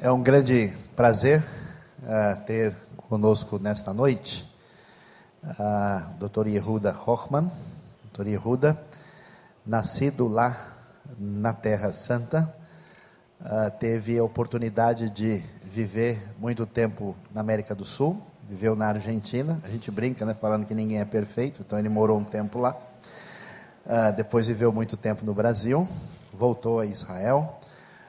É um grande prazer uh, ter conosco nesta noite a uh, doutor Yehuda Hochmann. Doutor Yehuda, nascido lá na Terra Santa, uh, teve a oportunidade de viver muito tempo na América do Sul, viveu na Argentina. A gente brinca, né, falando que ninguém é perfeito, então ele morou um tempo lá. Uh, depois viveu muito tempo no Brasil, voltou a Israel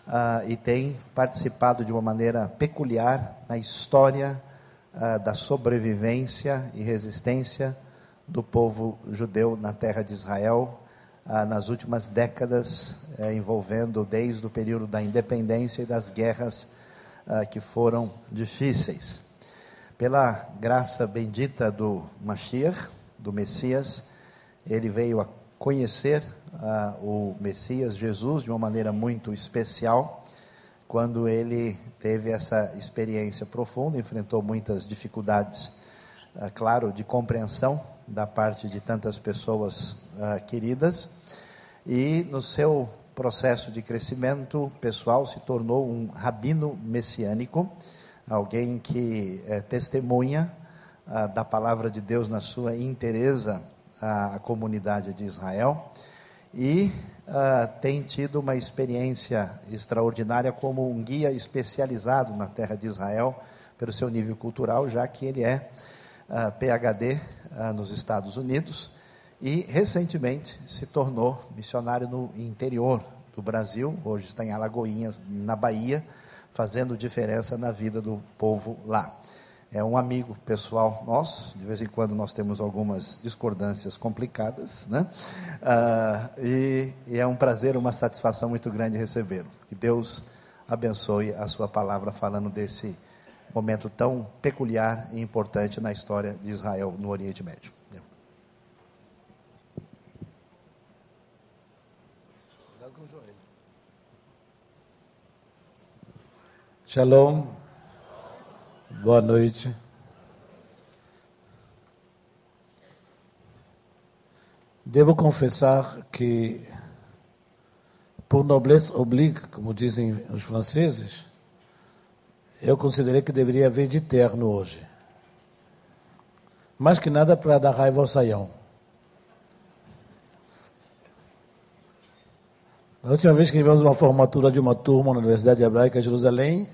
uh, e tem participado de uma maneira peculiar na história uh, da sobrevivência e resistência do povo judeu na terra de Israel nas últimas décadas, eh, envolvendo desde o período da independência e das guerras que foram difíceis. Pela graça bendita do Mashiach, do Messias, ele veio a conhecer uh, o Messias Jesus de uma maneira muito especial, quando ele teve essa experiência profunda, enfrentou muitas dificuldades, uh, claro, de compreensão da parte de tantas pessoas uh, queridas, e no seu processo de crescimento pessoal se tornou um rabino messiânico, alguém que é, testemunha da palavra de Deus na sua inteireza a, comunidade de Israel e uh, tem tido uma experiência extraordinária como um guia especializado na terra de Israel pelo seu nível cultural, já que ele é uh, ah, PhD uh, ah, nos Estados Unidos e recentemente se tornou missionário no interior do Brasil, hoje está em Alagoinhas, na Bahia, fazendo diferença na vida do povo lá é um amigo pessoal nosso, de vez em quando nós temos algumas discordâncias complicadas, né? Ah, e, e, é um prazer, uma satisfação muito grande recebê-lo. Que Deus abençoe a sua palavra falando desse momento tão peculiar e importante na história de Israel no Oriente Médio. Shalom. Boa noite. Devo confessar que, por noblesse oblique, como dizem os franceses, eu considerei que deveria haver de terno hoje. Mais que nada para dar raiva ao saião. Na última vez que tivemos uma formatura de uma turma na Universidade Hebraica de Jerusalém,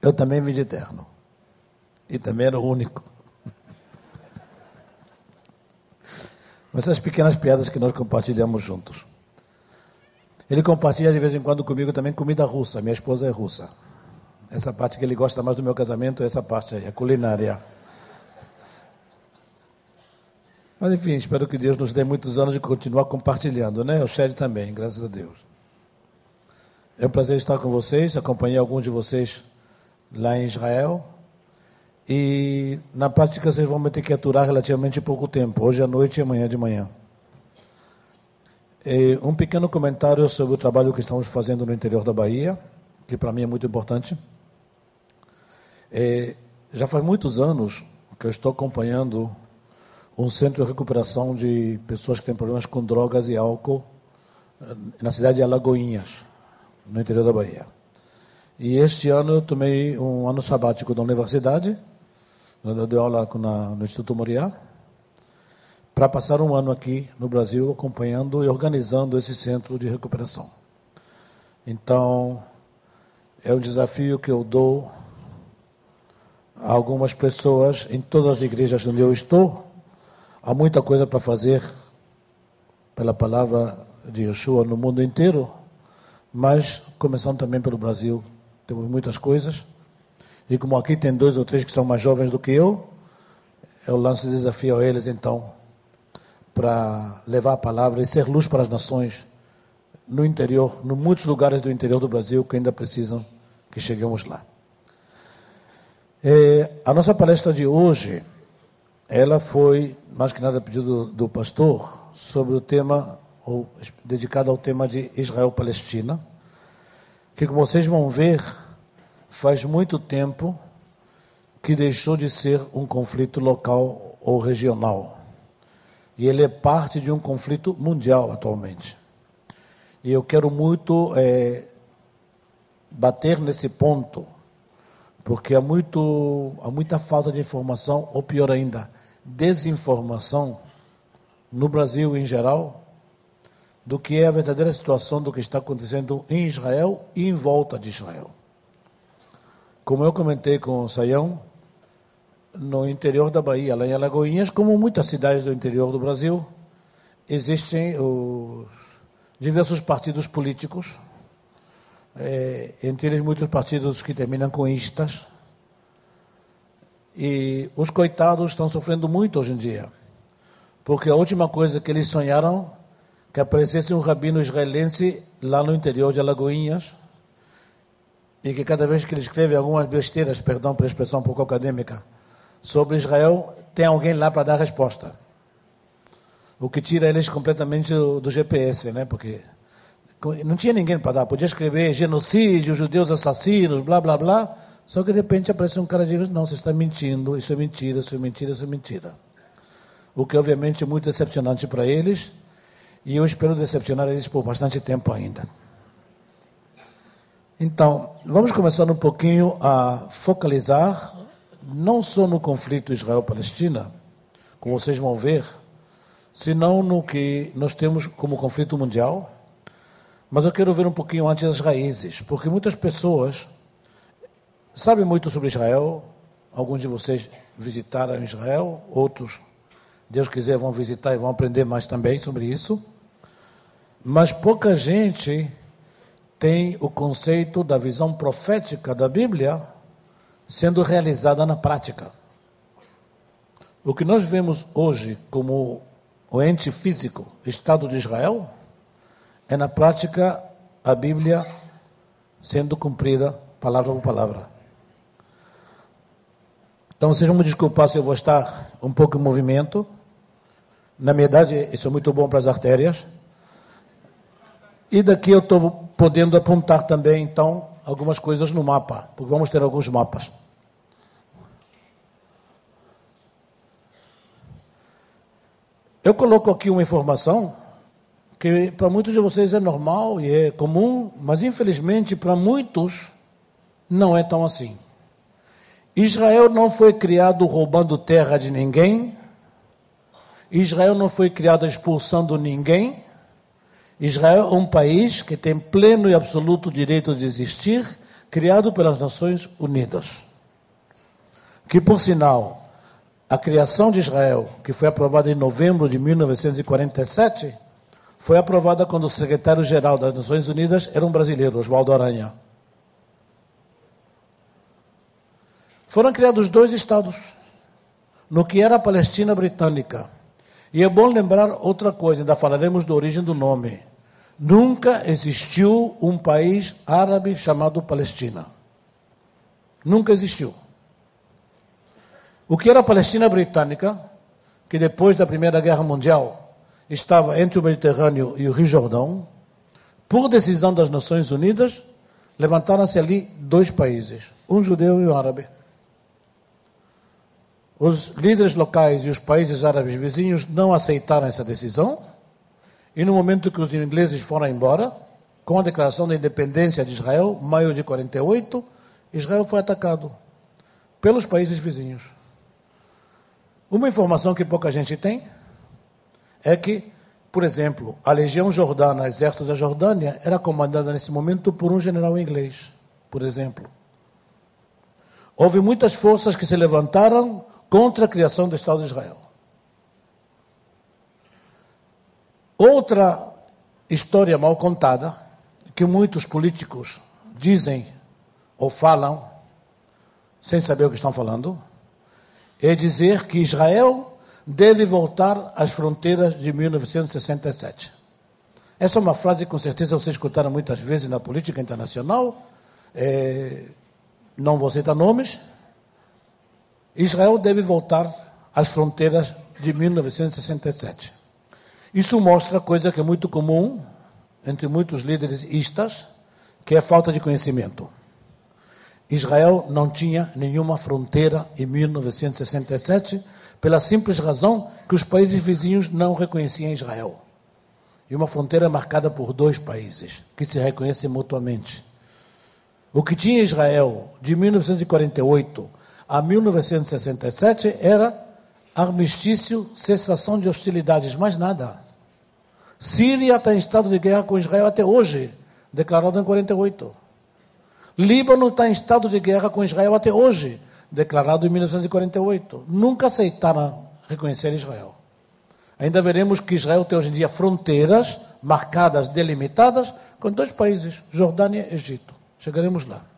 eu também vim de terno. E também era o único. Mas essas pequenas piadas que nós compartilhamos juntos. Ele compartilha de vez em quando comigo também comida russa. Minha esposa é russa. Essa parte que ele gosta mais do meu casamento é essa parte aí, a culinária. Mas enfim, espero que Deus nos dê muitos anos de continuar compartilhando, né? O Shed também, graças a Deus. É um prazer estar com vocês, acompanhei alguns de vocês lá em Israel. E na prática vocês vão ter que aturar relativamente pouco tempo, hoje à noite e amanhã de manhã. E um pequeno comentário sobre o trabalho que estamos fazendo no interior da Bahia, que para mim é muito importante. E já faz muitos anos que eu estou acompanhando um centro de recuperação de pessoas que têm problemas com drogas e álcool eh, na cidade de Alagoinhas, no interior da Bahia. E este ano eu tomei um ano sabático da universidade eu dei aula na, no Instituto Moriá, para passar um ano aqui no Brasil acompanhando e organizando esse centro de recuperação. Então, é um desafio que eu dou a algumas pessoas em todas as igrejas onde eu estou. Há muita coisa para fazer pela palavra de Yeshua no mundo inteiro, mas começando também pelo Brasil, temos muitas coisas. E como aqui tem dois ou três que são mais jovens do que eu, eu lanço desafio a eles então para levar a palavra e ser luz para as nações no interior, em muitos lugares do interior do Brasil que ainda precisam que cheguemos lá. É, a nossa palestra de hoje, ela foi mais que nada pedido do, do pastor sobre o tema ou dedicado ao tema de Israel-Palestina, que como vocês vão ver faz muito tempo que deixou de ser um conflito local ou regional. E ele é parte de um conflito mundial atualmente. E eu quero muito é, bater nesse ponto, porque há, muito, há muita falta de informação, ou pior ainda, desinformação no Brasil em geral, do que é a verdadeira situação do que está acontecendo em Israel e em volta de Israel. Como eu comentei com o Saião, no interior da Bahia, lá em Alagoinhas, como muitas cidades do interior do Brasil, existem os diversos partidos políticos, é, entre eles muitos partidos que terminam com istas, e os coitados estão sofrendo muito hoje em dia, porque a última coisa que eles sonharam que aparecesse um rabino israelense lá no interior de Alagoinhas e que cada vez que ele escreve algumas besteiras, perdão pela expressão um pouco acadêmica, sobre Israel, tem alguém lá para dar resposta. O que tira eles completamente do, do GPS, né? Porque não tinha ninguém para dar. Podia escrever genocídio, judeus assassinos, blá, blá, blá. Só que de repente aparece um cara e diz, não, você está mentindo, isso é mentira, isso é mentira, isso é mentira. O que obviamente é muito decepcionante para eles e eu espero decepcionar eles por bastante tempo ainda. Então, vamos começar um pouquinho a focalizar, não só no conflito Israel-Palestina, como vocês vão ver, senão no que nós temos como conflito mundial. Mas eu quero ver um pouquinho antes as raízes, porque muitas pessoas sabem muito sobre Israel. Alguns de vocês visitaram Israel, outros, Deus quiser, vão visitar e vão aprender mais também sobre isso. Mas pouca gente tem o conceito da visão profética da Bíblia sendo realizada na prática. O que nós vemos hoje como o ente físico, Estado de Israel, é na prática a Bíblia sendo cumprida palavra por palavra. Então vocês vão me desculpar se eu vou estar um pouco em movimento. Na idade, isso é muito bom para as artérias. E daqui eu estou podendo apontar também, então, algumas coisas no mapa, porque vamos ter alguns mapas. Eu coloco aqui uma informação que para muitos de vocês é normal e é comum, mas infelizmente para muitos não é tão assim. Israel não foi criado roubando terra de ninguém. Israel não foi criado expulsando ninguém. Israel é um país que tem pleno e absoluto direito de existir, criado pelas Nações Unidas. Que, por sinal, a criação de Israel, que foi aprovada em novembro de 1947, foi aprovada quando o secretário-geral das Nações Unidas era um brasileiro, Oswaldo Aranha. Foram criados dois estados, no que era a Palestina Britânica e é bom lembrar outra coisa, ainda falaremos da origem do nome. Nunca existiu um país árabe chamado Palestina. Nunca existiu. O que era a Palestina britânica, que depois da Primeira Guerra Mundial estava entre o Mediterrâneo e o Rio Jordão, por decisão das Nações Unidas, levantaram-se ali dois países, um judeu e um árabe. Os líderes locais e os países árabes vizinhos não aceitaram essa decisão, e no momento que os ingleses foram embora, com a declaração da independência de Israel, maio de 48, Israel foi atacado pelos países vizinhos. Uma informação que pouca gente tem é que, por exemplo, a legião jordana, exército da Jordânia, era comandada nesse momento por um general inglês, por exemplo. Houve muitas forças que se levantaram contra a criação do Estado de Israel. Outra história mal contada, que muitos políticos dizem ou falam, sem saber o que estão falando, é dizer que Israel deve voltar às fronteiras de 1967. Essa é uma frase que com certeza vocês escutaram muitas vezes na política internacional. É, não vou citar nomes, Israel deve voltar às fronteiras de 1967. Isso mostra coisa que é muito comum entre muitos líderes istas, que é a falta de conhecimento. Israel não tinha nenhuma fronteira em 1967, pela simples razão que os países vizinhos não reconheciam Israel. E uma fronteira marcada por dois países, que se reconhecem mutuamente. O que tinha Israel de 1948 a 1967 era armistício, cessação de hostilidades, mais nada. Síria está em estado de guerra com Israel até hoje, declarado em 48. Líbano está em estado de guerra com Israel até hoje, declarado em 1948. Nunca aceitaram reconhecer Israel. Ainda veremos que Israel tem hoje em dia fronteiras marcadas, delimitadas, com dois países, Jordânia e Egito. Chegaremos lá.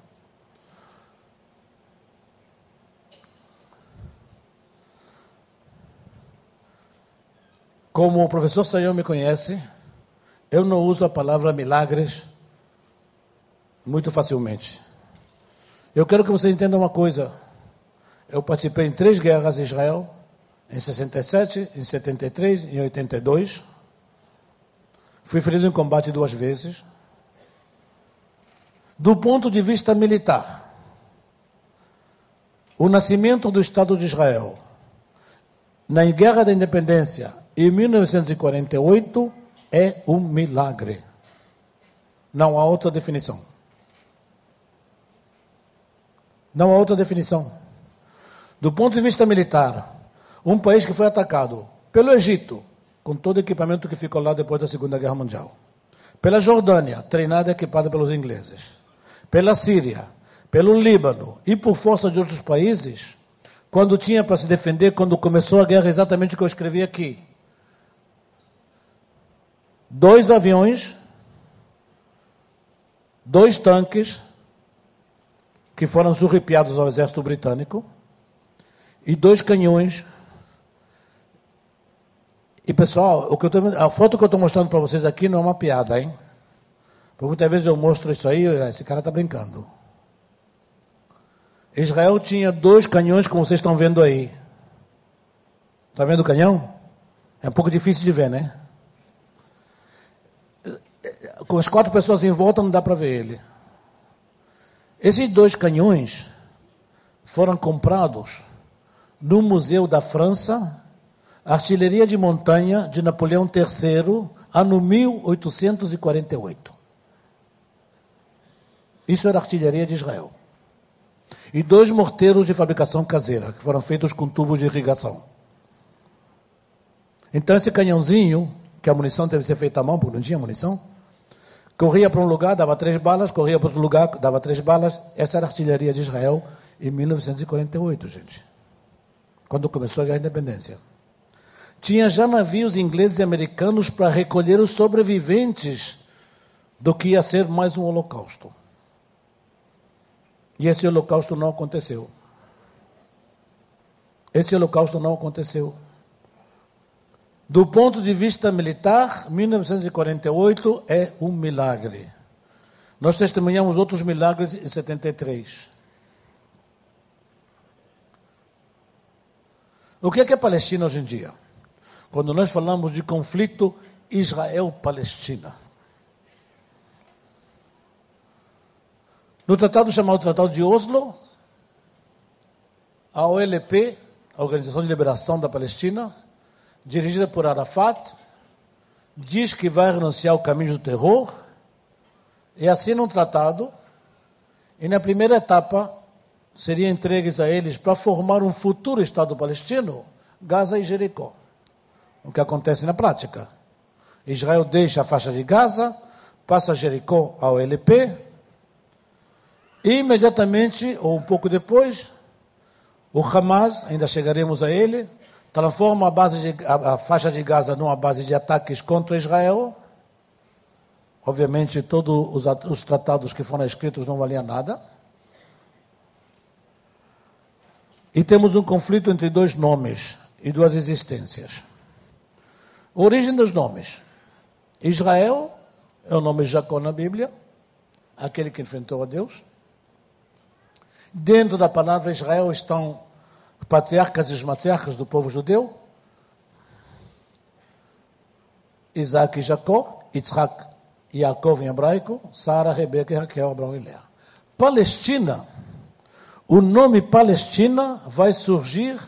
Como o professor Sayão me conhece, eu não uso a palavra milagres muito facilmente. Eu quero que vocês entendam uma coisa. Eu participei em três guerras em Israel, em 67, em 73 e em 82. Fui ferido em combate duas vezes. Do ponto de vista militar, o nascimento do Estado de Israel na Guerra da Independência em 1948 é um milagre. Não há outra definição. Não há outra definição. Do ponto de vista militar, um país que foi atacado pelo Egito, com todo o equipamento que ficou lá depois da Segunda Guerra Mundial. Pela Jordânia, treinada e equipada pelos ingleses. Pela Síria, pelo Líbano e por força de outros países, quando tinha para se defender, quando começou a guerra, exatamente o que eu escrevi aqui dois aviões, dois tanques que foram surripiados ao exército britânico e dois canhões. E pessoal, o que eu tô, a foto que eu estou mostrando para vocês aqui não é uma piada, hein? Porque muitas vezes eu mostro isso aí, esse cara está brincando. Israel tinha dois canhões, como vocês estão vendo aí. Está vendo o canhão? É um pouco difícil de ver, né? Com as quatro pessoas em volta não dá para ver ele. Esses dois canhões foram comprados no Museu da França, artilharia de montanha de Napoleão III, ano 1848. Isso era artilharia de Israel. E dois morteiros de fabricação caseira, que foram feitos com tubos de irrigação. Então, esse canhãozinho, que a munição que ser feita à mão, porque não tinha munição, Corria para um lugar, dava três balas, corria para outro lugar, dava três balas. Essa era a artilharia de Israel em 1948, gente. Quando começou a Guerra da Independência. Tinha já navios ingleses e americanos para recolher os sobreviventes do que ia ser mais um holocausto. E esse holocausto não aconteceu. Esse holocausto não aconteceu. Do ponto de vista militar, 1948 é um milagre. Nós testemunhamos outros milagres em 73. O que é, que é Palestina hoje em dia? Quando nós falamos de conflito Israel-Palestina. No tratado chamado Tratado de Oslo, a OLP, a Organização de Liberação da Palestina, dirigida por Arafat, diz que vai renunciar ao caminho do terror e assina um tratado. E na primeira etapa seriam entregues a eles para formar um futuro Estado palestino, Gaza e Jericó. O que acontece na prática. Israel deixa a faixa de Gaza, passa Jericó ao LP, e imediatamente, ou um pouco depois, o Hamas, ainda chegaremos a ele, transforma a, base de, a, a faixa de Gaza numa base de ataques contra Israel. Obviamente, todos os, os tratados que foram escritos não valiam nada. E temos um conflito entre dois nomes e duas existências. origem dos nomes. Israel é o nome de Jacó na Bíblia, aquele que enfrentou a Deus. Dentro da palavra Israel estão patriarcas e os matriarcas do povo judeu, Isaac e Jacó, Yitzhak e Yaakov em hebraico, Sara, Rebeca, Raquel, Abraão e Lea. Palestina, o nome Palestina vai surgir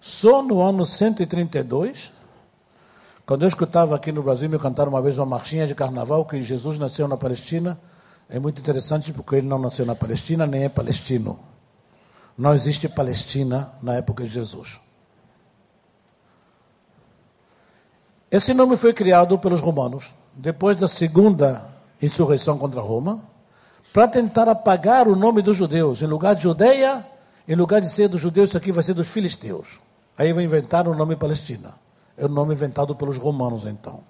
só no ano 132, quando eu escutava aqui no Brasil me cantar uma vez uma marchinha de carnaval que Jesus nasceu na Palestina é muito interessante porque ele não nasceu na Palestina, nem é palestino. Não existe Palestina na época de Jesus. Esse nome foi criado pelos romanos depois da segunda insurreição contra Roma, para tentar apagar o nome dos judeus. Em lugar de Judeia, em lugar de ser dos judeus, isso aqui vai ser dos filisteus. Aí vai inventar o nome Palestina. É o nome inventado pelos romanos, então.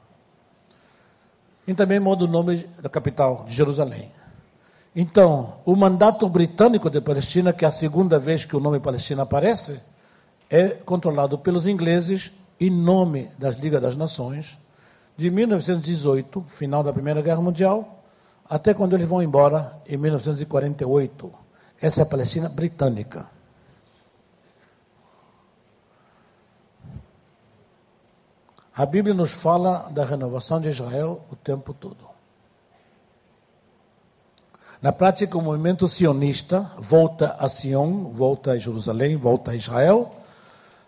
E também muda o nome da capital, de Jerusalém. Então, o mandato britânico de Palestina, que é a segunda vez que o nome Palestina aparece, é controlado pelos ingleses em nome das Ligas das Nações, de 1918, final da Primeira Guerra Mundial, até quando eles vão embora em 1948. Essa é a Palestina britânica. A Bíblia nos fala da renovação de Israel o tempo todo. Na prática, o movimento sionista volta a Sion, volta a Jerusalém, volta a Israel,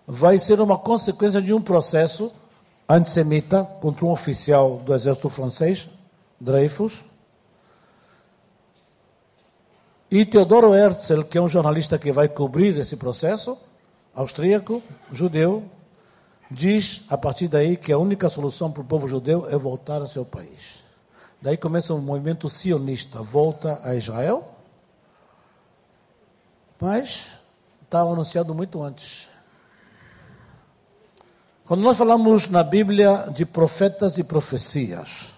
vai ser uma consequência de um processo antissemita contra um oficial do exército francês, Dreyfus. E Teodoro Herzl, que é um jornalista que vai cobrir esse processo, austríaco, judeu, diz a partir daí que a única solução para o povo judeu é voltar ao seu país. Daí começa um movimento sionista, volta a Israel, mas está anunciado muito antes. Quando nós falamos na Bíblia de profetas e profecias,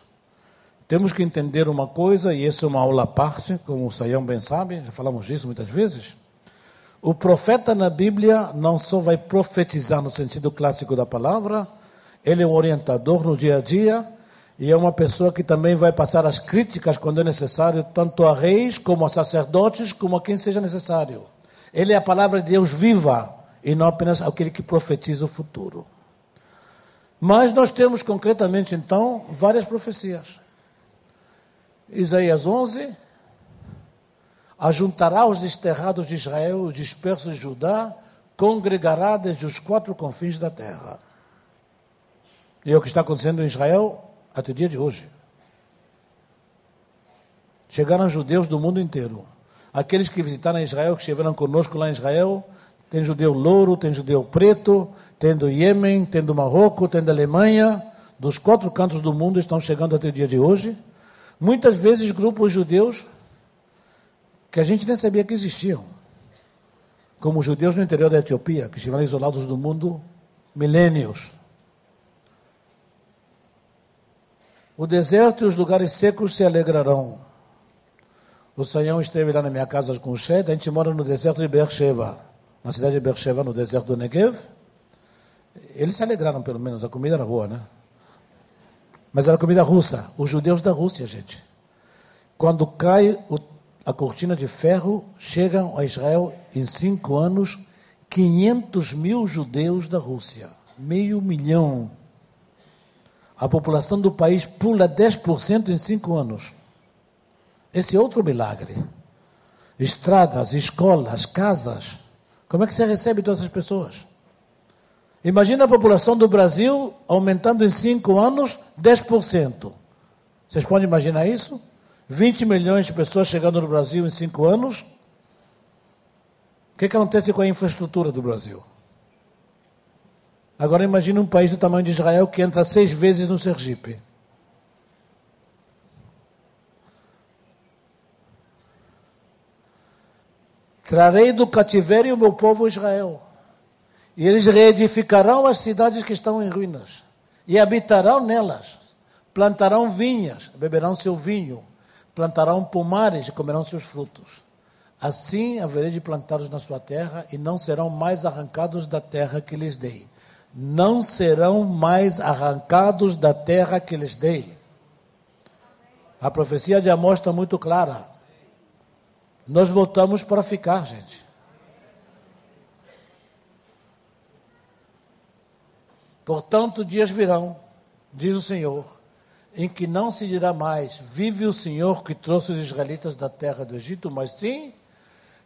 temos que entender uma coisa, e essa é uma aula à parte, como o Sayão bem sabe, já falamos disso muitas vezes. O profeta na Bíblia não só vai profetizar no sentido clássico da palavra, ele é um orientador no dia a dia e é uma pessoa que também vai passar as críticas quando é necessário, tanto a reis como a sacerdotes, como a quem seja necessário. Ele é a palavra de Deus viva e não apenas aquele que profetiza o futuro. Mas nós temos concretamente, então, várias profecias. Isaías 11: Ajuntará os desterrados de Israel, os dispersos de Judá, congregará desde os quatro confins da terra. E é o que está acontecendo em Israel até o dia de hoje. Chegaram judeus do mundo inteiro. Aqueles que visitaram Israel, que estiveram conosco lá em Israel, tem judeu louro, tem judeu preto, tem do Iêmen, tem do Marrocos, tem da Alemanha, dos quatro cantos do mundo estão chegando até o dia de hoje. Muitas vezes grupos judeus que a gente nem sabia que existiam. Como os judeus no interior da Etiópia, que estiveram isolados do mundo milênios. O deserto e os lugares secos se alegrarão. O Sayão esteve lá na minha casa com o Shed, a gente mora no deserto de Beersheba na cidade de Beersheba, no deserto do Negev. Eles se alegraram, pelo menos, a comida era boa, né? Mas era comida russa. Os judeus da Rússia, gente. Quando cai o, a cortina de ferro, chegam a Israel em cinco anos 500 mil judeus da Rússia. Meio milhão. A população do país pula 10% em cinco anos. Esse é outro milagre. Estradas, escolas, casas. Como é que você recebe todas essas pessoas? Imagina a população do Brasil aumentando em cinco anos 10%. Vocês podem imaginar isso? 20 milhões de pessoas chegando no Brasil em cinco anos. O que, que acontece com a infraestrutura do Brasil? Agora imagine um país do tamanho de Israel que entra seis vezes no Sergipe. Trarei do cativeiro o meu povo Israel. E eles reedificarão as cidades que estão em ruínas. E habitarão nelas. Plantarão vinhas, beberão seu vinho. Plantarão pomares e comerão seus frutos. Assim haverei de plantá-los na sua terra e não serão mais arrancados da terra que lhes dei. Não serão mais arrancados da terra que lhes dei. A profecia de Amós está muito clara. Nós voltamos para ficar, gente. Portanto, dias virão, diz o Senhor, em que não se dirá mais: Vive o Senhor que trouxe os israelitas da terra do Egito, mas sim,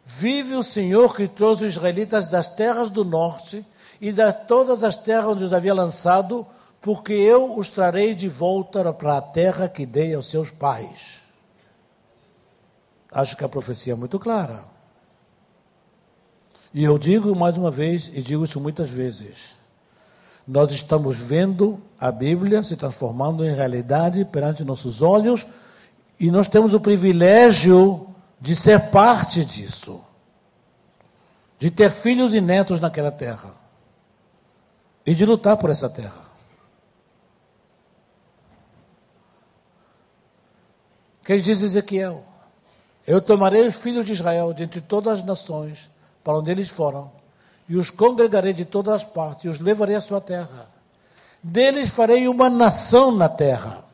vive o Senhor que trouxe os israelitas das terras do norte e de todas as terras onde os havia lançado, porque eu os trarei de volta para a terra que dei aos seus pais. acho que a profecia é muito clara. E eu digo mais uma vez, e digo isso muitas vezes: nós estamos vendo a Bíblia se transformando em realidade perante nossos olhos, e nós temos o privilégio de ser parte disso, de ter filhos e netos naquela terra, e de lutar por essa terra. Que diz Ezequiel? Eu tomarei os filhos de Israel de entre todas as nações para onde eles foram, e os congregarei de todas as partes, e os levarei à sua terra. Deles farei uma nação na terra,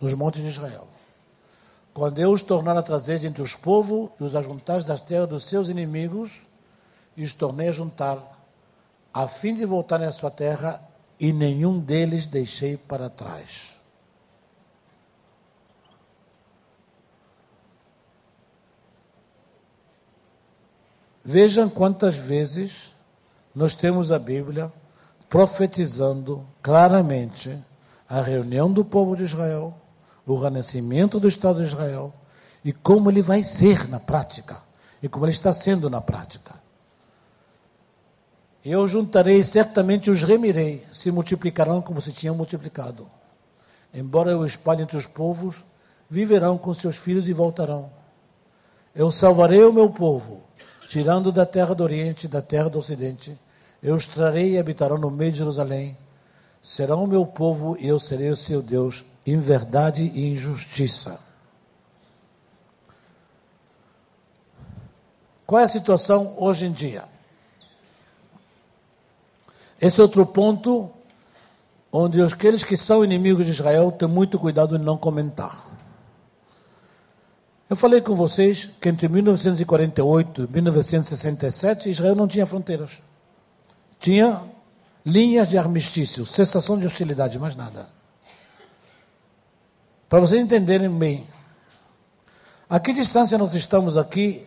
nos montes de Israel. Quando eu os tornar a trazer entre os povos e os ajuntar das terras dos seus inimigos, e os tornei a juntar, a fim de voltarem à sua terra, e nenhum deles deixei para trás. Vejam quantas vezes nós temos a Bíblia profetizando claramente a reunião do povo de Israel, o renascimento do Estado de Israel e como ele vai ser na prática e como ele está sendo na prática. Eu juntarei, certamente os remirei, se multiplicarão como se tinham multiplicado. Embora eu espalhe entre os povos, viverão com seus filhos e voltarão. Eu salvarei o meu povo tirando da terra do Oriente, da terra do Ocidente, eu os trarei e habitarão no meio de Jerusalém. Serão o meu povo e eu serei o seu Deus, em verdade e em justiça. Qual é a situação hoje em dia? Esse é outro ponto onde aqueles que são inimigos de Israel têm muito cuidado em não comentar. Eu falei com vocês que entre 1948 e 1967 Israel não tinha fronteiras. Tinha linhas de armistício, cessação de hostilidade, mais nada. Para vocês entenderem bem, a que distância nós estamos aqui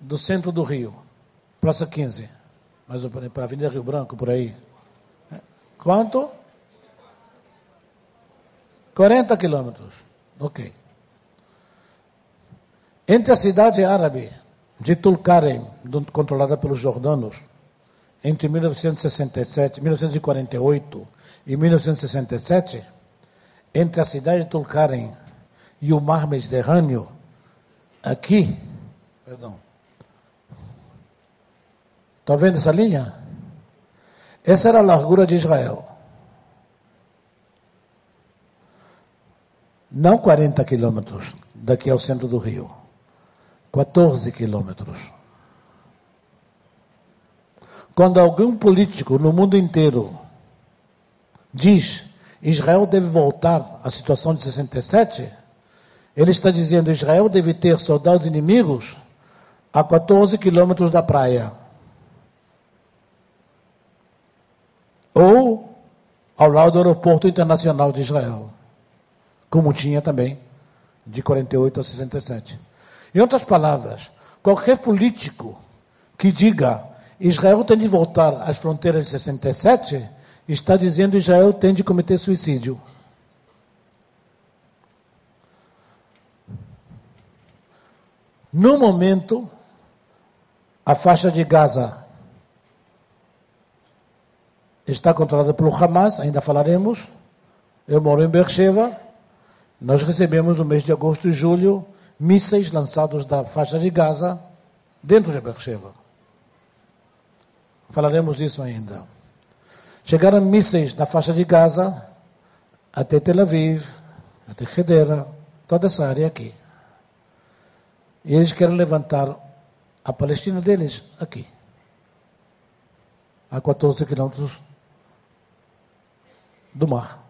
do centro do Rio? Praça 15. Mais para a Avenida Rio Branco, por aí. Quanto? 40 quilômetros. Ok. Entre a cidade árabe de Tulkarem, controlada pelos jordanos, entre 1967, 1948 e 1967, entre a cidade de Tulkarem e o mar Mediterrâneo, aqui, perdão, está vendo essa linha? Essa era a largura de Israel. Não 40 quilômetros daqui ao centro do rio. 14 quilômetros. Quando algum político no mundo inteiro diz Israel deve voltar à situação de 67, ele está dizendo Israel deve ter soldados inimigos a 14 quilômetros da praia. Ou ao lado do aeroporto internacional de Israel, como tinha também de 48 a 67. Em outras palavras, qualquer político que diga Israel tem de voltar às fronteiras de 67 está dizendo Israel tem de cometer suicídio. No momento, a faixa de Gaza está controlada pelo Hamas, ainda falaremos. Eu moro em Beersheba. Nós recebemos no mês de agosto e julho mísseis lançados da faixa de Gaza dentro de Beersheba. Falaremos disso ainda. Chegaram mísseis da faixa de Gaza até Tel Aviv, até Hedera, toda essa área aqui. E eles querem levantar a Palestina deles aqui, a 14 quilômetros do mar.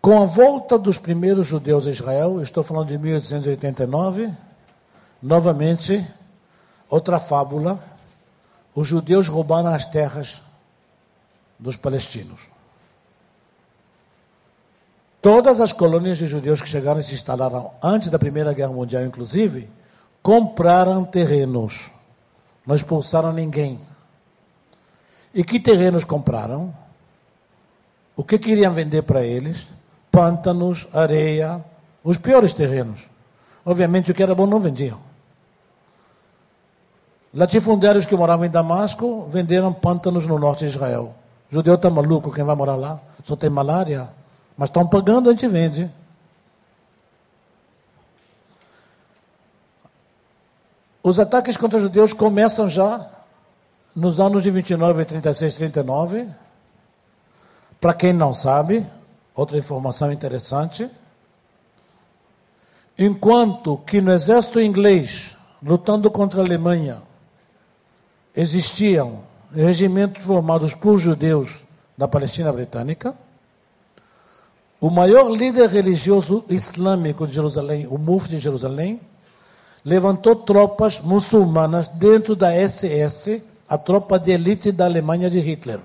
Com a volta dos primeiros judeus a Israel, estou falando de 1889, novamente, outra fábula, os judeus roubaram as terras dos palestinos. Todas as colônias de judeus que chegaram e se instalaram antes da Primeira Guerra Mundial, inclusive, compraram terrenos, não expulsaram ninguém. E que terrenos compraram? o que queriam vender para eles? Pântanos, areia, os piores terrenos. Obviamente o que era bom não vendiam. Latifundeiros que moravam em Damasco venderam pântanos no norte de Israel. Judeu está maluco, quem vai morar lá? Só tem malária. Mas estão pagando, a gente vende. Os ataques contra os judeus começam já nos anos de 29, 36, 39. Para quem não sabe, outra informação interessante. Enquanto que no exército inglês, lutando contra a Alemanha, existiam regimentos formados por judeus da Palestina Britânica, o maior líder religioso islâmico de Jerusalém, o Mufti de Jerusalém, levantou tropas muçulmanas dentro da SS, a tropa de elite da Alemanha de Hitler.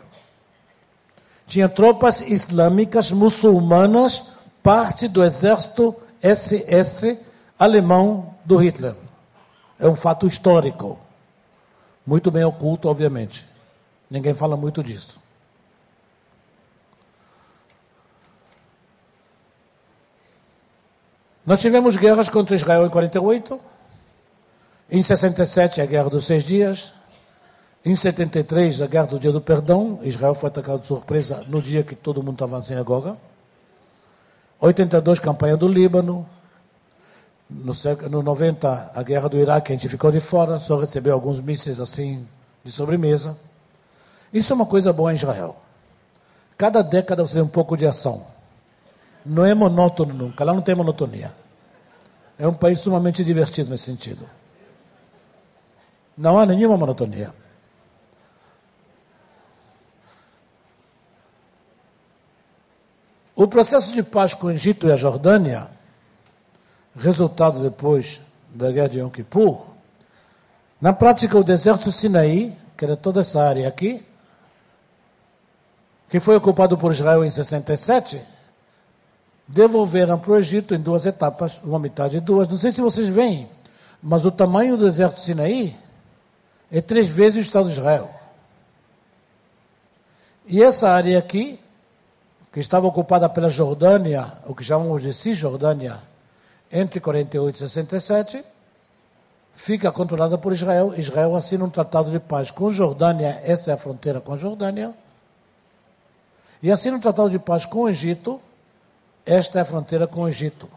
Tinha tropas islâmicas muçulmanas, parte do exército SS alemão do Hitler. É um fato histórico. Muito bem oculto, obviamente. Ninguém fala muito disso. Nós tivemos guerras contra Israel em 48, em 67 a Guerra dos Seis Dias, em 73 a Guerra do Dia do Perdão, Israel foi atacado de surpresa no dia que todo mundo estava em sinagoga. 82, campanha do Líbano. No, no 90, a guerra do Iraque, a gente ficou de fora, só recebeu alguns mísseis assim, de sobremesa. Isso é uma coisa boa em Israel. Cada década você tem um pouco de ação. Não é monótono nunca, lá não tem monotonia. É um país sumamente divertido nesse sentido. Não há nenhuma monotonia. O processo de paz com o Egito e a Jordânia, resultado depois da guerra de Yom Kippur, na prática o deserto Sinaí, que era toda essa área aqui, que foi ocupado por Israel em 67, devolveram para o Egito em duas etapas, uma metade e duas. Não sei se vocês veem, mas o tamanho do deserto Sinaí é três vezes o Estado de Israel. E essa área aqui que estava ocupada pela Jordânia, o que chamamos de Cisjordânia, entre 48 e 67, fica controlada por Israel. Israel assina um tratado de paz com Jordânia, essa é a fronteira com a Jordânia, e assina um tratado de paz com o Egito, esta é a fronteira com o Egito.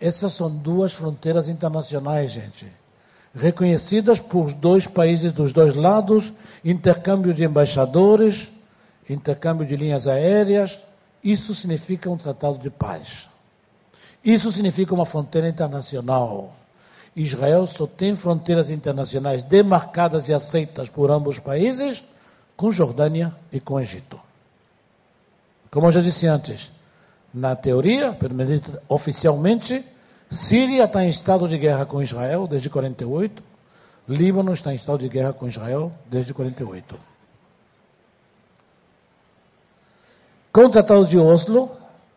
Essas são duas fronteiras internacionais, gente. Reconhecidas por dois países dos dois lados, intercâmbio de embaixadores, intercâmbio de linhas aéreas, isso significa um tratado de paz. Isso significa uma fronteira internacional. Israel só tem fronteiras internacionais demarcadas e aceitas por ambos os países, com Jordânia e com Egito. Como eu já disse antes, na teoria, oficialmente, Síria está em estado de guerra com Israel desde 48, Líbano está em estado de guerra com Israel desde 48. Com o Tratado de Oslo,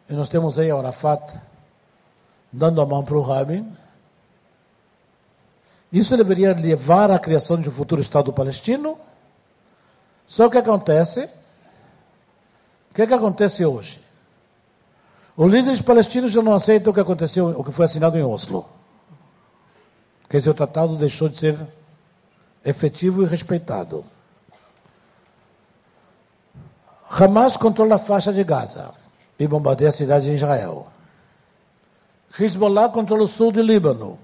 e nós temos aí Arafat dando a mão para o Rabin, isso deveria levar à criação de um futuro Estado palestino. Só que acontece, o que, é que acontece hoje? Os líderes palestinos já não aceitam o que aconteceu, o que foi assinado em Oslo. Quer dizer, o tratado deixou de ser efetivo e respeitado. Hamas controla a faixa de Gaza e bombardeia a cidade de Israel. Hezbollah controla o sul do Líbano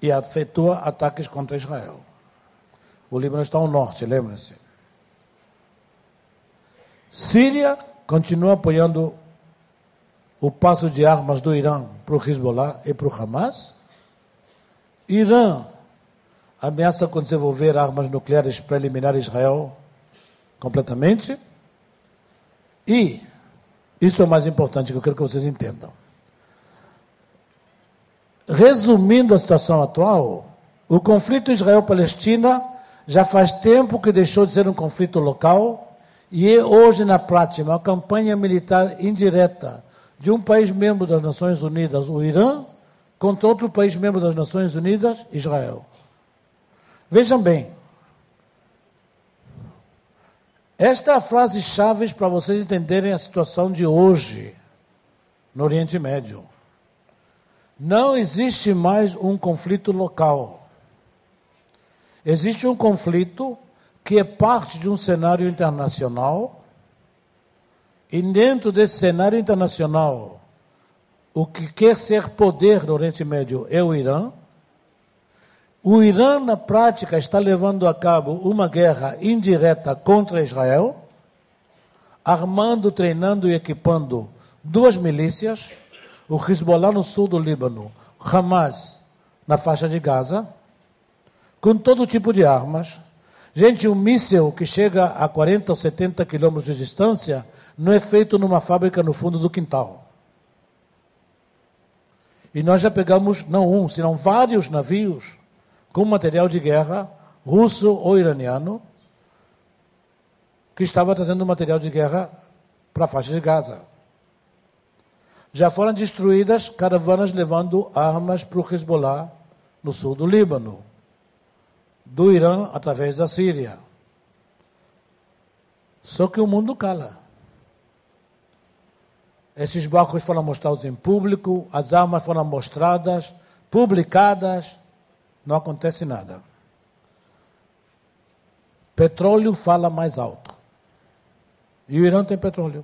e efetua ataques contra Israel. O Líbano está ao norte, lembre-se. Síria continua apoiando o passo de armas do Irã para o Hezbollah e para o Hamas. Irã ameaça com desenvolver armas nucleares para eliminar Israel completamente. E, isso é o mais importante que eu quero que vocês entendam. Resumindo a situação atual, o conflito Israel-Palestina já faz tempo que deixou de ser um conflito local e é hoje, na prática, uma campanha militar indireta de um país membro das Nações Unidas, o Irã, contra outro país membro das Nações Unidas, Israel. Vejam bem, Esta é a frase-chave para vocês entenderem a situação de hoje no Oriente Médio. Não existe mais um conflito local. Existe um conflito que é parte de um cenário internacional, e dentro desse cenário internacional, o que quer ser poder no Oriente Médio é o Irã. O Irã, na prática, está levando a cabo uma guerra indireta contra Israel, armando, treinando e equipando duas milícias o Hezbollah no sul do Líbano, Hamas na faixa de Gaza, com todo tipo de armas. Gente, um míssil que chega a 40 ou 70 quilômetros de distância não é feito numa fábrica no fundo do quintal. E nós já pegamos, não um, senão vários navios com material de guerra, russo ou iraniano, que estava trazendo material de guerra para a faixa de Gaza. Já foram destruídas caravanas levando armas para o Hezbollah no sul do Líbano, do Irã através da Síria. Só que o mundo cala. Esses barcos foram mostrados em público, as armas foram mostradas, publicadas, não acontece nada. Petróleo fala mais alto. E o Irã tem petróleo.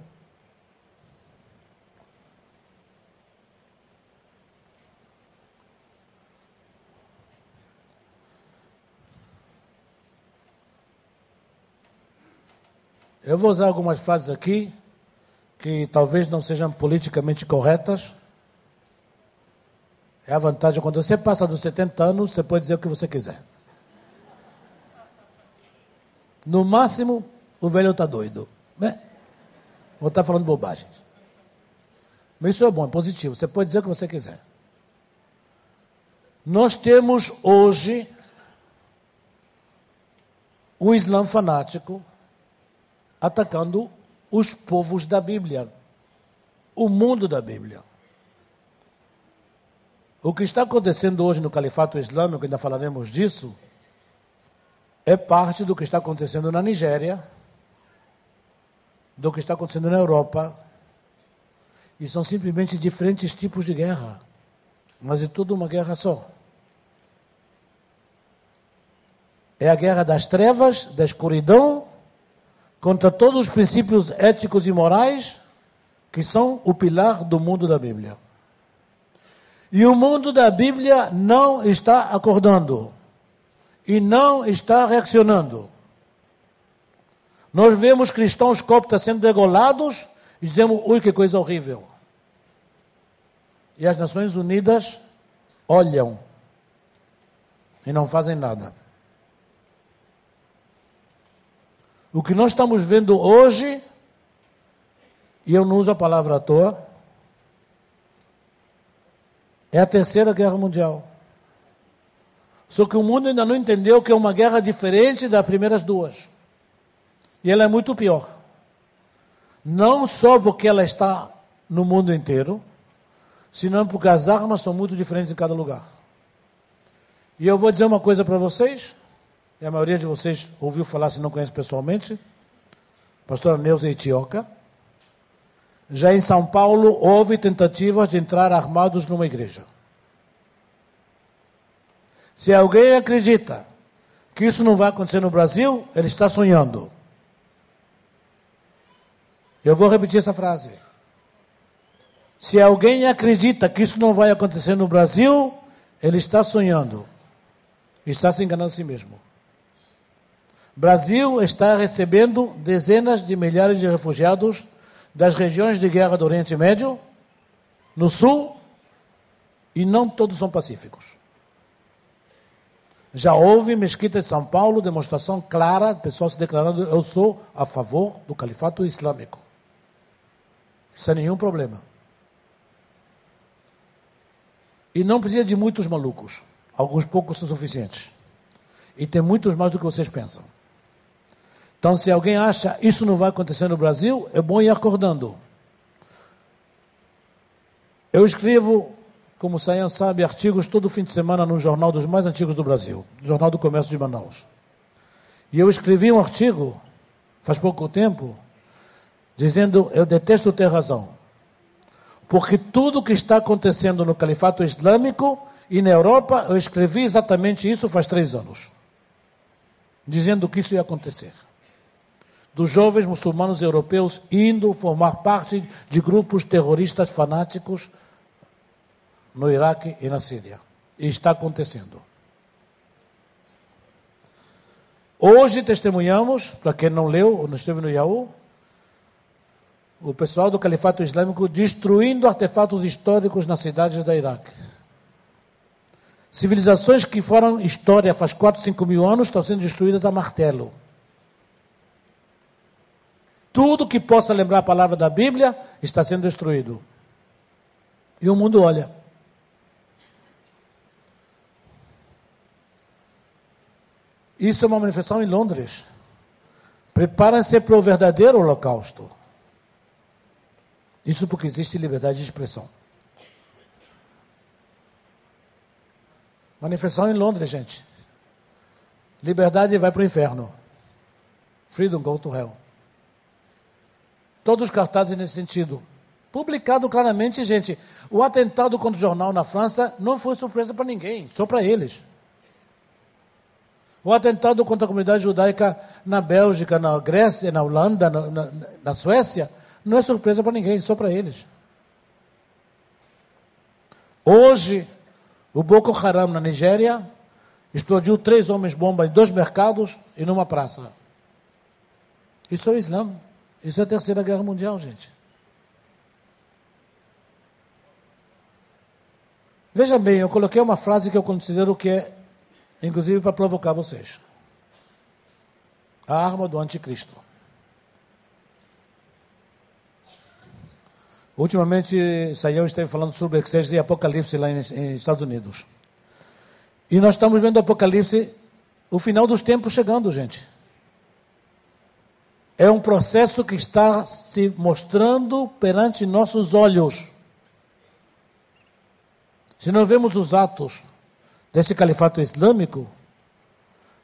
Eu vou usar algumas frases aqui que talvez não sejam politicamente corretas. É a vantagem, quando você passa dos 70 anos, você pode dizer o que você quiser. No máximo, o velho está doido. Né? Vou estar tá falando bobagens. Mas isso é bom, é positivo. Você pode dizer o que você quiser. Nós temos hoje o Islã fanático atacando os povos da Bíblia, o mundo da Bíblia. O que está acontecendo hoje no califato islâmico, ainda falaremos disso, é parte do que está acontecendo na Nigéria, do que está acontecendo na Europa. E são simplesmente diferentes tipos de guerra, mas é tudo uma guerra só. É a guerra das trevas, da escuridão contra todos os princípios éticos e morais que são o pilar do mundo da Bíblia. E o mundo da Bíblia não está acordando e não está reaccionando. Nós vemos cristãos coptas sendo degolados e dizemos, ui, que coisa horrível. E as Nações Unidas olham e não fazem nada. O que nós estamos vendo hoje, e eu não uso a palavra à toa, é a terceira guerra mundial. Só que o mundo ainda não entendeu que é uma guerra diferente das primeiras duas. E ela é muito pior. Não só porque ela está no mundo inteiro, senão porque as armas são muito diferentes em cada lugar. E eu vou dizer uma coisa para vocês e a maioria de vocês ouviu falar, se não conhece pessoalmente, pastora Neuza Etioca. Já em São Paulo houve tentativas de entrar armados numa igreja. Se alguém acredita que isso não vai acontecer no Brasil, ele está sonhando. Eu vou repetir essa frase. Se alguém acredita que isso não vai acontecer no Brasil, ele está sonhando. Está se enganando a si mesmo. Brasil está recebendo dezenas de milhares de refugiados das regiões de guerra do Oriente Médio, no sul, e não todos são pacíficos. Já houve em Mesquita de São Paulo demonstração clara, pessoas se declarando: eu sou a favor do califato islâmico. Sem nenhum problema. E não precisa de muitos malucos. Alguns poucos são suficientes. E tem muitos mais do que vocês pensam. Então, se alguém acha isso não vai acontecer no Brasil, é bom ir acordando. Eu escrevo, como o Sayan sabe, artigos todo fim de semana no jornal dos mais antigos do Brasil, Jornal do Comércio de Manaus. E eu escrevi um artigo faz pouco tempo, dizendo: Eu detesto ter razão. Porque tudo que está acontecendo no califato islâmico e na Europa, eu escrevi exatamente isso faz três anos, dizendo que isso ia acontecer. Dos jovens muçulmanos europeus indo formar parte de grupos terroristas fanáticos no Iraque e na Síria. E está acontecendo. Hoje testemunhamos, para quem não leu ou não esteve no Yahoo, o pessoal do Califato Islâmico destruindo artefatos históricos nas cidades da Iraque. Civilizações que foram história faz 4, 5 mil anos estão sendo destruídas a martelo. Tudo que possa lembrar a palavra da Bíblia está sendo destruído. E o mundo olha. Isso é uma manifestação em Londres. Preparem-se para o verdadeiro holocausto. Isso porque existe liberdade de expressão. Manifestação em Londres, gente. Liberdade vai para o inferno. Freedom go to hell. Todos os cartazes nesse sentido. Publicado claramente, gente. O atentado contra o jornal na França não foi surpresa para ninguém, só para eles. O atentado contra a comunidade judaica na Bélgica, na Grécia, na Holanda, na, na, na Suécia, não é surpresa para ninguém, só para eles. Hoje, o Boko Haram na Nigéria explodiu três homens-bomba em dois mercados e numa praça. Isso é o Islã. Isso é a Terceira Guerra Mundial, gente. Veja bem, eu coloquei uma frase que eu considero que é inclusive para provocar vocês. A arma do anticristo. Ultimamente, Saião esteve falando sobre Exército e Apocalipse lá nos Estados Unidos. E nós estamos vendo Apocalipse, o final dos tempos chegando, gente. É um processo que está se mostrando perante nossos olhos. Se não vemos os atos desse califato islâmico,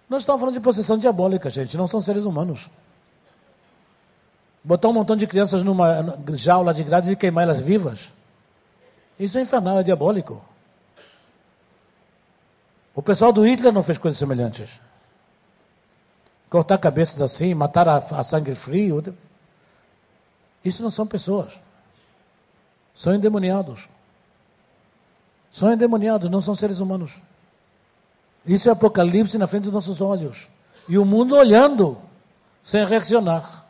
nós estamos falando de possessão diabólica, gente, não são seres humanos. Botar um montão de crianças numa jaula de grades e queimar elas vivas, isso é infernal, é diabólico. O pessoal do Hitler não fez coisas semelhantes. Cortar cabeças assim, matar a, a sangue frio. Isso não são pessoas. São endemoniados. São endemoniados, não são seres humanos. Isso é Apocalipse na frente dos nossos olhos. E o mundo olhando, sem reaccionar.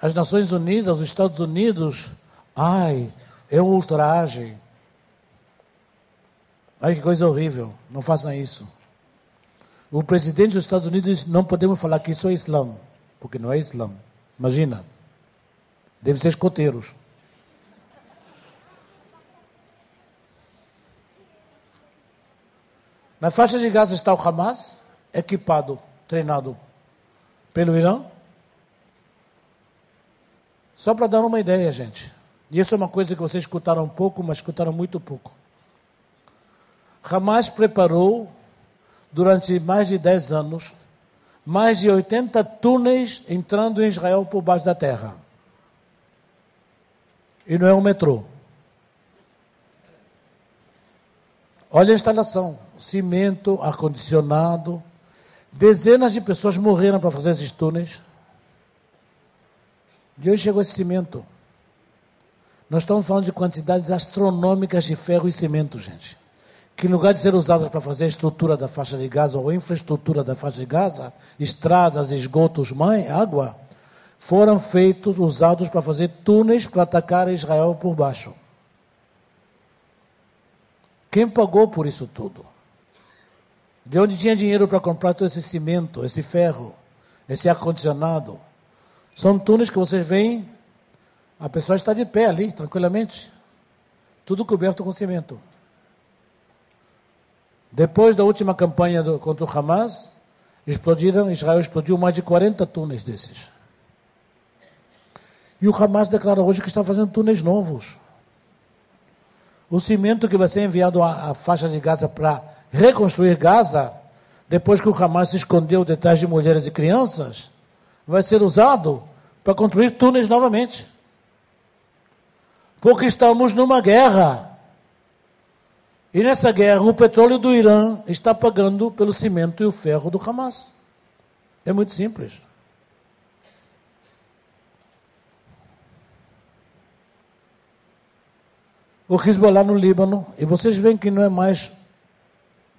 As Nações Unidas, os Estados Unidos, ai, é ultraje. Ai, que coisa horrível. Não façam isso. O presidente dos Estados Unidos disse: não podemos falar que isso é Islã, porque não é Islã. Imagina. Deve ser escoteiros. Na faixa de Gaza está o Hamas, equipado, treinado pelo Irã. Só para dar uma ideia, gente. E isso é uma coisa que vocês escutaram pouco, mas escutaram muito pouco. Hamas preparou, durante mais de 10 anos, mais de 80 túneis entrando em Israel por baixo da terra. E não é um metrô. Olha a instalação: cimento, ar-condicionado. Dezenas de pessoas morreram para fazer esses túneis. E hoje chegou esse cimento. Nós estamos falando de quantidades astronômicas de ferro e cimento, gente. Que em lugar de ser usadas para fazer a estrutura da faixa de Gaza ou infraestrutura da faixa de Gaza, estradas, esgotos, mãe, água, foram feitos, usados para fazer túneis para atacar Israel por baixo. Quem pagou por isso tudo? De onde tinha dinheiro para comprar todo esse cimento, esse ferro, esse ar-condicionado? São túneis que vocês veem, a pessoa está de pé ali, tranquilamente, tudo coberto com cimento. Depois da última campanha do, contra o Hamas, explodiram, Israel explodiu mais de 40 túneis desses. E o Hamas declara hoje que está fazendo túneis novos. O cimento que vai ser enviado à, à faixa de Gaza para reconstruir Gaza, depois que o Hamas se escondeu detrás de mulheres e crianças, vai ser usado para construir túneis novamente. Porque estamos numa guerra. E nessa guerra, o petróleo do Irã está pagando pelo cimento e o ferro do Hamas. É muito simples. O Hezbollah no Líbano, e vocês veem que não é mais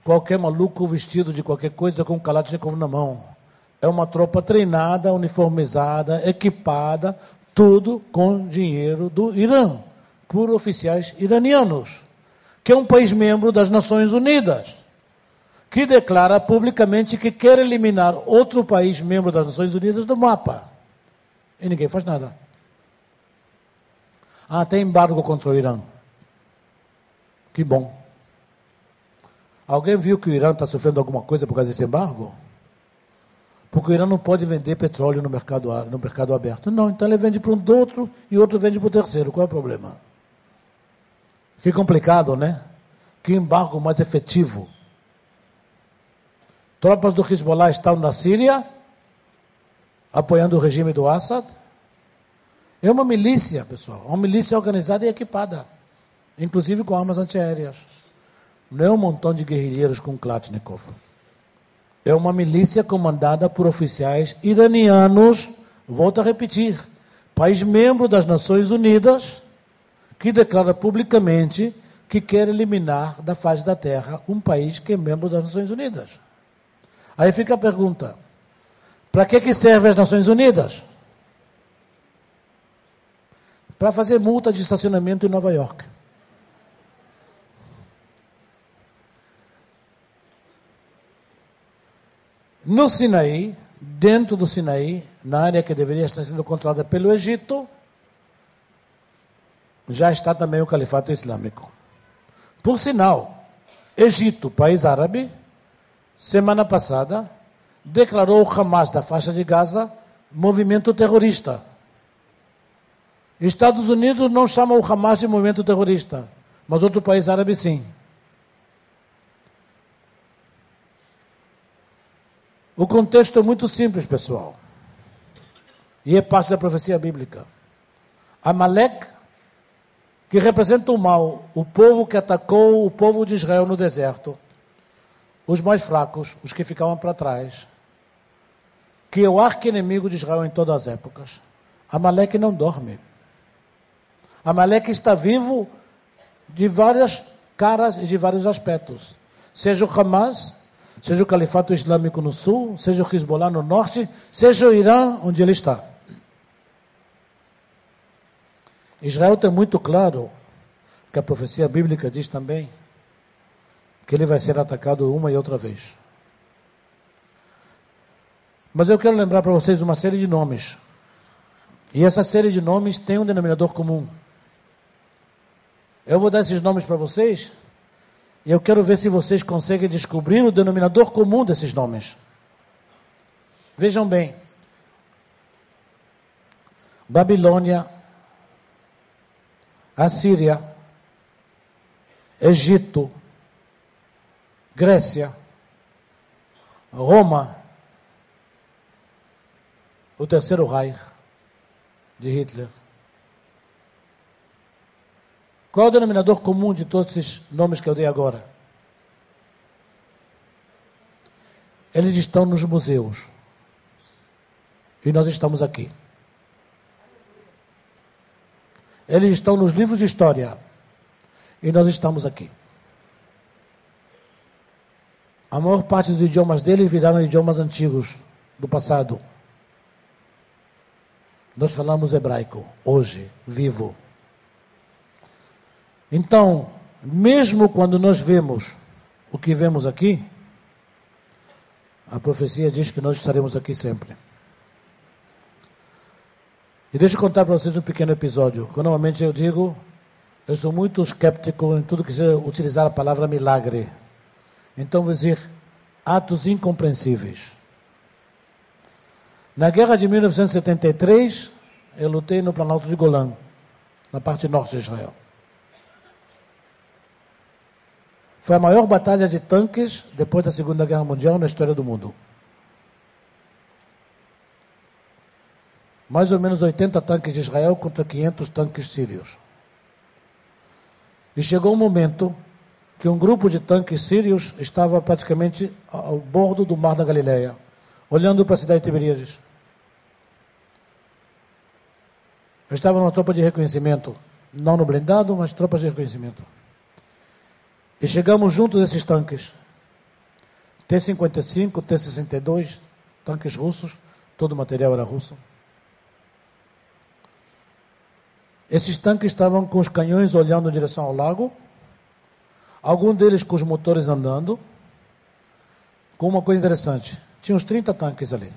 qualquer maluco vestido de qualquer coisa com um Kalashnikov na mão. É uma tropa treinada, uniformizada, equipada, tudo com dinheiro do Irã, por oficiais iranianos, que é um país membro das Nações Unidas, que declara publicamente que quer eliminar outro país membro das Nações Unidas do mapa. E ninguém faz nada. Ah, tem embargo contra o Irã. Que bom. Alguém viu que o Irã está sofrendo alguma coisa por causa desse embargo? Porque o Irã não pode vender petróleo no mercado, no mercado aberto. Não, então ele vende para um outro e outro vende para o terceiro. Qual é o problema? Que complicado, né? Que embargo mais efetivo. Tropas do Hezbollah estão na Síria, apoiando o regime do Assad. É uma milícia, pessoal. Uma milícia organizada e equipada, inclusive com armas antiaéreas. Não é um montão de guerrilheiros com Klatnikov. É uma milícia comandada por oficiais iranianos, volto a repetir, país membro das Nações Unidas, que declara publicamente que quer eliminar da face da terra um país que é membro das Nações Unidas. Aí fica a pergunta: para que, que servem as Nações Unidas? Para fazer multa de estacionamento em Nova York. No Sinaí, dentro do Sinaí, na área que deveria estar sendo controlada pelo Egito, já está também o Califato Islâmico. Por sinal, Egito, país árabe, semana passada, declarou o Hamas da faixa de Gaza movimento terrorista. Estados Unidos não chama o Hamas de movimento terrorista, mas outro país árabe sim. O contexto é muito simples, pessoal. E é parte da profecia bíblica. Amalek, que representa o mal, o povo que atacou o povo de Israel no deserto, os mais fracos, os que ficavam para trás, que é o arqui-inimigo de Israel em todas as épocas. Amaleque não dorme. Amaleque está vivo de várias caras e de vários aspectos. Seja o Hamas, seja o Califato Islâmico no sul, seja o Hezbollah no norte, seja o Irã, onde ele está. Israel tem muito claro que a profecia bíblica diz também que ele vai ser atacado uma e outra vez. Mas eu quero lembrar para vocês uma série de nomes. E essa série de nomes tem um denominador comum. Eu vou dar esses nomes para vocês e eu quero ver se vocês conseguem descobrir o denominador comum desses nomes. Vejam bem. Babilônia, Assíria, Egito, Grécia, Roma, o terceiro Reich de Hitler. Qual é o denominador comum de todos esses nomes que eu dei agora? Eles estão nos museus. E nós estamos aqui. Eles estão nos livros de história. E nós estamos aqui. A maior parte dos idiomas dele viraram idiomas antigos, do passado. Nós falamos hebraico, hoje, vivo. Então, mesmo quando nós vemos o que vemos aqui, a profecia diz que nós estaremos aqui sempre. E deixa eu contar para vocês um pequeno episódio. Que normalmente eu digo, eu sou muito escéptico em tudo que se utilizar a palavra milagre. Então vou dizer atos incompreensíveis. Na guerra de 1973, eu lutei no Planalto de Golã, na parte norte de Israel. Foi a maior batalha de tanques depois da Segunda Guerra Mundial na história do mundo. Mais ou menos 80 tanques de Israel contra 500 tanques sírios. E chegou um momento que um grupo de tanques sírios estava praticamente ao bordo do mar da Galileia, olhando para a cidade de Tiberíades. Estava numa tropa de reconhecimento, não no blindado, mas tropas de reconhecimento. E chegamos junto desses tanques. T-55, T-62, tanques russos, todo o material era russo. Esses tanques estavam com os canhões olhando em direção ao lago, algum deles com os motores andando, com uma coisa interessante: tinha uns 30 tanques ali.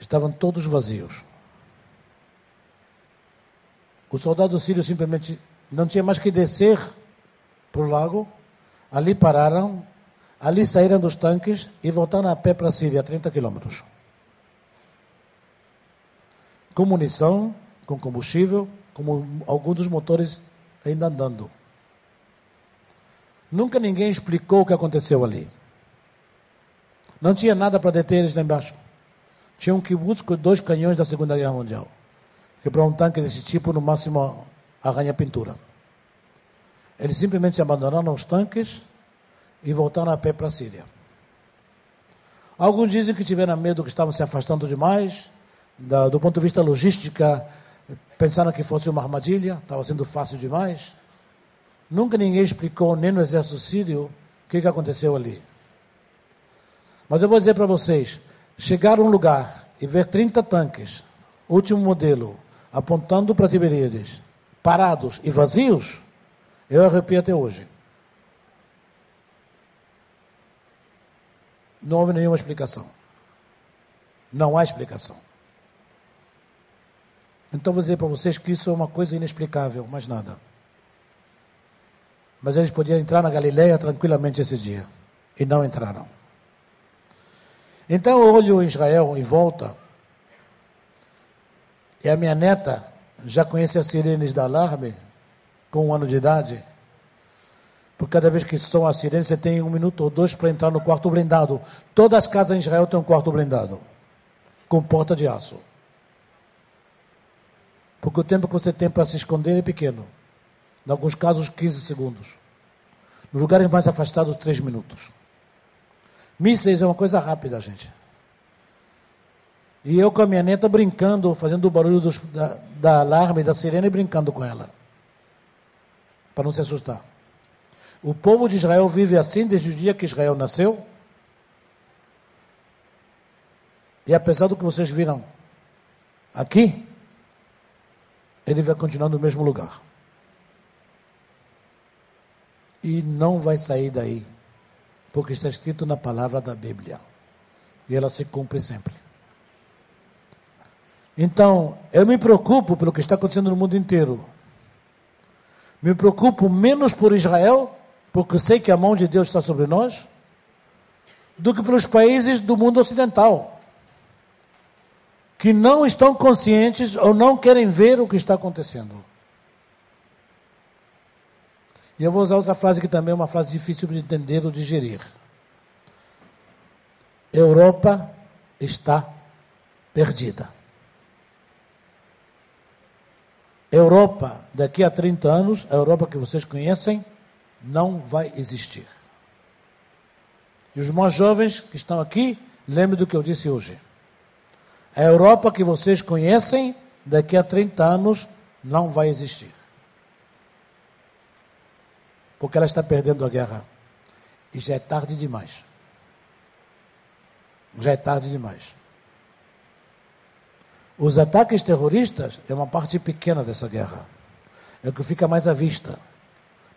Estavam todos vazios. O soldado sírio simplesmente não tinha mais que descer para o lago, ali pararam, ali saíram dos tanques e voltaram a pé para a Síria, 30 quilômetros. Com munição, com combustível, como alguns dos motores ainda andando. Nunca ninguém explicou o que aconteceu ali. Não tinha nada para deter eles lá embaixo. Tinha um kibutz com dois canhões da Segunda Guerra Mundial. Que para um tanque desse tipo, no máximo, arranha pintura. Eles simplesmente abandonaram os tanques e voltaram a pé para a Síria. Alguns dizem que tiveram medo que estavam se afastando demais, da, do ponto de vista logística, pensaram que fosse uma armadilha, estava sendo fácil demais. Nunca ninguém explicou, nem no exército sírio, o que, que aconteceu ali. Mas eu vou dizer para vocês: chegar a um lugar e ver 30 tanques, último modelo, apontando para Tiberíades, parados e vazios, eu arrepio até hoje. Não houve nenhuma explicação. Não há explicação. Então vou dizer para vocês que isso é uma coisa inexplicável, mais nada. Mas eles podiam entrar na Galileia tranquilamente esse dia. E não entraram. Então eu olho Israel em volta. E a minha neta já conhece as sirenes da alarme com um ano de idade. Porque cada vez que são as sirenes, você tem um minuto ou dois para entrar no quarto blindado. Todas as casas em Israel têm um quarto blindado. Com porta de aço. Porque o tempo que você tem para se esconder é pequeno. Em alguns casos, 15 segundos. Nos lugares mais afastados, 3 minutos. Mísseis é uma coisa rápida, gente. E eu com a minha neta brincando, fazendo o barulho dos, da, da alarme, da sirene brincando com ela. Para não se assustar. O povo de Israel vive assim desde o dia que Israel nasceu. E apesar do que vocês viram aqui, ele vai continuar no mesmo lugar. E não vai sair daí, porque está escrito na palavra da Bíblia. E ela se cumpre sempre. Então, eu me preocupo pelo que está acontecendo no mundo inteiro. Me preocupo menos por Israel, porque sei que a mão de Deus está sobre nós, do que pelos países do mundo ocidental que não estão conscientes ou não querem ver o que está acontecendo. E eu vou usar outra frase que também é uma frase difícil de entender ou digerir. Europa está perdida. Europa, daqui a 30 anos, a Europa que vocês conhecem, não vai existir. E os mais jovens que estão aqui, lembrem do que eu disse hoje. A Europa que vocês conhecem, daqui a 30 anos, não vai existir. Porque ela está perdendo a guerra. E já é tarde demais. Já é tarde demais. Os ataques terroristas é uma parte pequena dessa guerra. É o que fica mais à vista.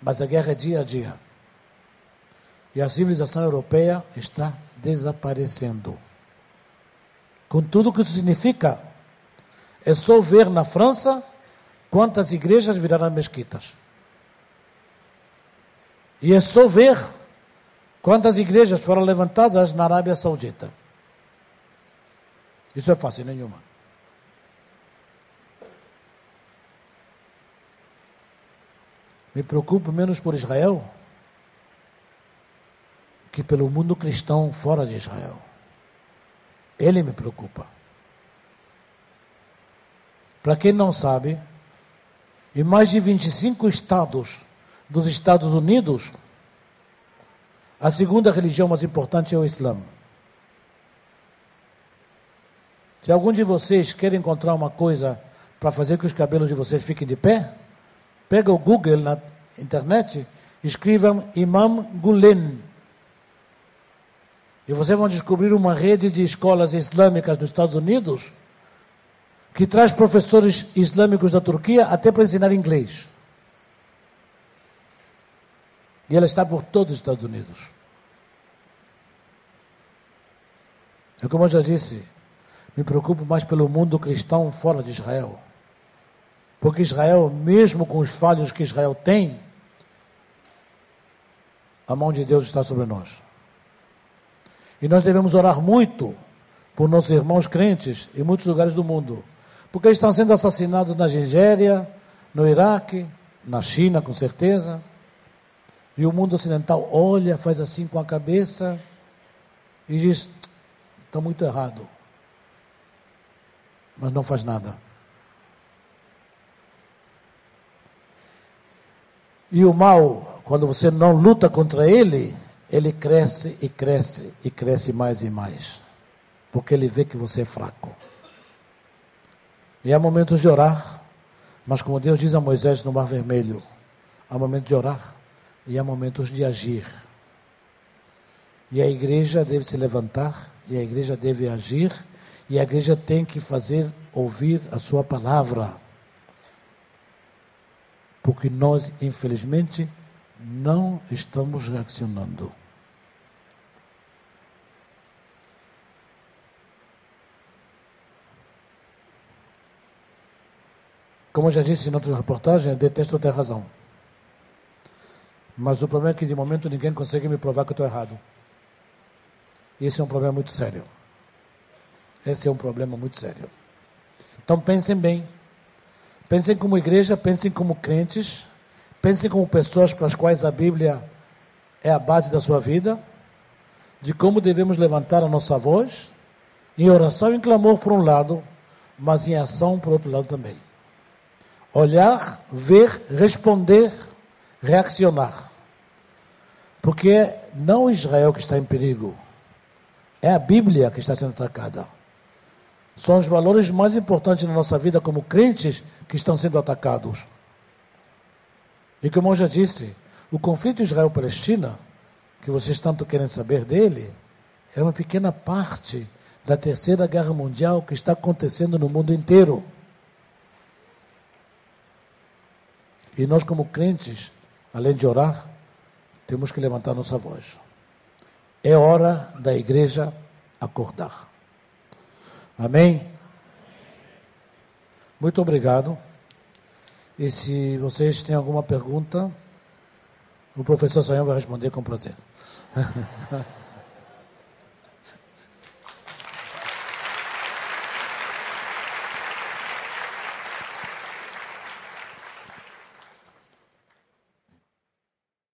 Mas a guerra é dia a dia. E a civilização europeia está desaparecendo. Com tudo o que isso significa, é só ver na França quantas igrejas viraram mesquitas. E é só ver quantas igrejas foram levantadas na Arábia Saudita. Isso é fácil, nenhuma. Me preocupo menos por Israel que pelo mundo cristão fora de Israel. Ele me preocupa. Para quem não sabe, em mais de 25 estados dos Estados Unidos, a segunda religião mais importante é o Islã. Se algum de vocês quer encontrar uma coisa para fazer que os cabelos de vocês fiquem de pé, pega o Google na internet, escrevam Imam Gulen. E vocês vão descobrir uma rede de escolas islâmicas dos Estados Unidos que traz professores islâmicos da Turquia até para ensinar inglês. E ela está por todos os Estados Unidos. É como eu já disse, me preocupo mais pelo mundo cristão fora de Israel. Porque Israel, mesmo com os falhos que Israel tem, a mão de Deus está sobre nós. E nós devemos orar muito por nossos irmãos crentes em muitos lugares do mundo. Porque eles estão sendo assassinados na Nigéria, no Iraque, na China, com certeza. E o mundo ocidental olha, faz assim com a cabeça e diz: está muito errado. Mas não faz nada. E o mal, quando você não luta contra ele, ele cresce e cresce e cresce mais e mais. Porque ele vê que você é fraco. E há momentos de orar, mas como Deus diz a Moisés no Mar Vermelho, há momentos de orar e há momentos de agir. E a igreja deve se levantar, e a igreja deve agir, e a igreja tem que fazer ouvir a sua palavra porque nós, infelizmente, não estamos reaccionando. Como já disse em outra reportagem, eu detesto ter razão. Mas o problema é que de momento ninguém consegue me provar que eu estou errado. Esse é um problema muito sério. Esse é um problema muito sério. Então pensem bem. Pensem como igreja, pensem como crentes, pensem como pessoas para as quais a Bíblia é a base da sua vida, de como devemos levantar a nossa voz, em oração e em clamor por um lado, mas em ação por outro lado também. Olhar, ver, responder, reaccionar. Porque é não Israel que está em perigo, é a Bíblia que está sendo atacada. São os valores mais importantes na nossa vida como crentes que estão sendo atacados. E como eu já disse, o conflito Israel-Palestina, que vocês tanto querem saber dele, é uma pequena parte da terceira guerra mundial que está acontecendo no mundo inteiro. E nós, como crentes, além de orar, temos que levantar nossa voz. É hora da igreja acordar. Amém? Muito obrigado. E se vocês têm alguma pergunta, o professor Sonhão vai responder com prazer.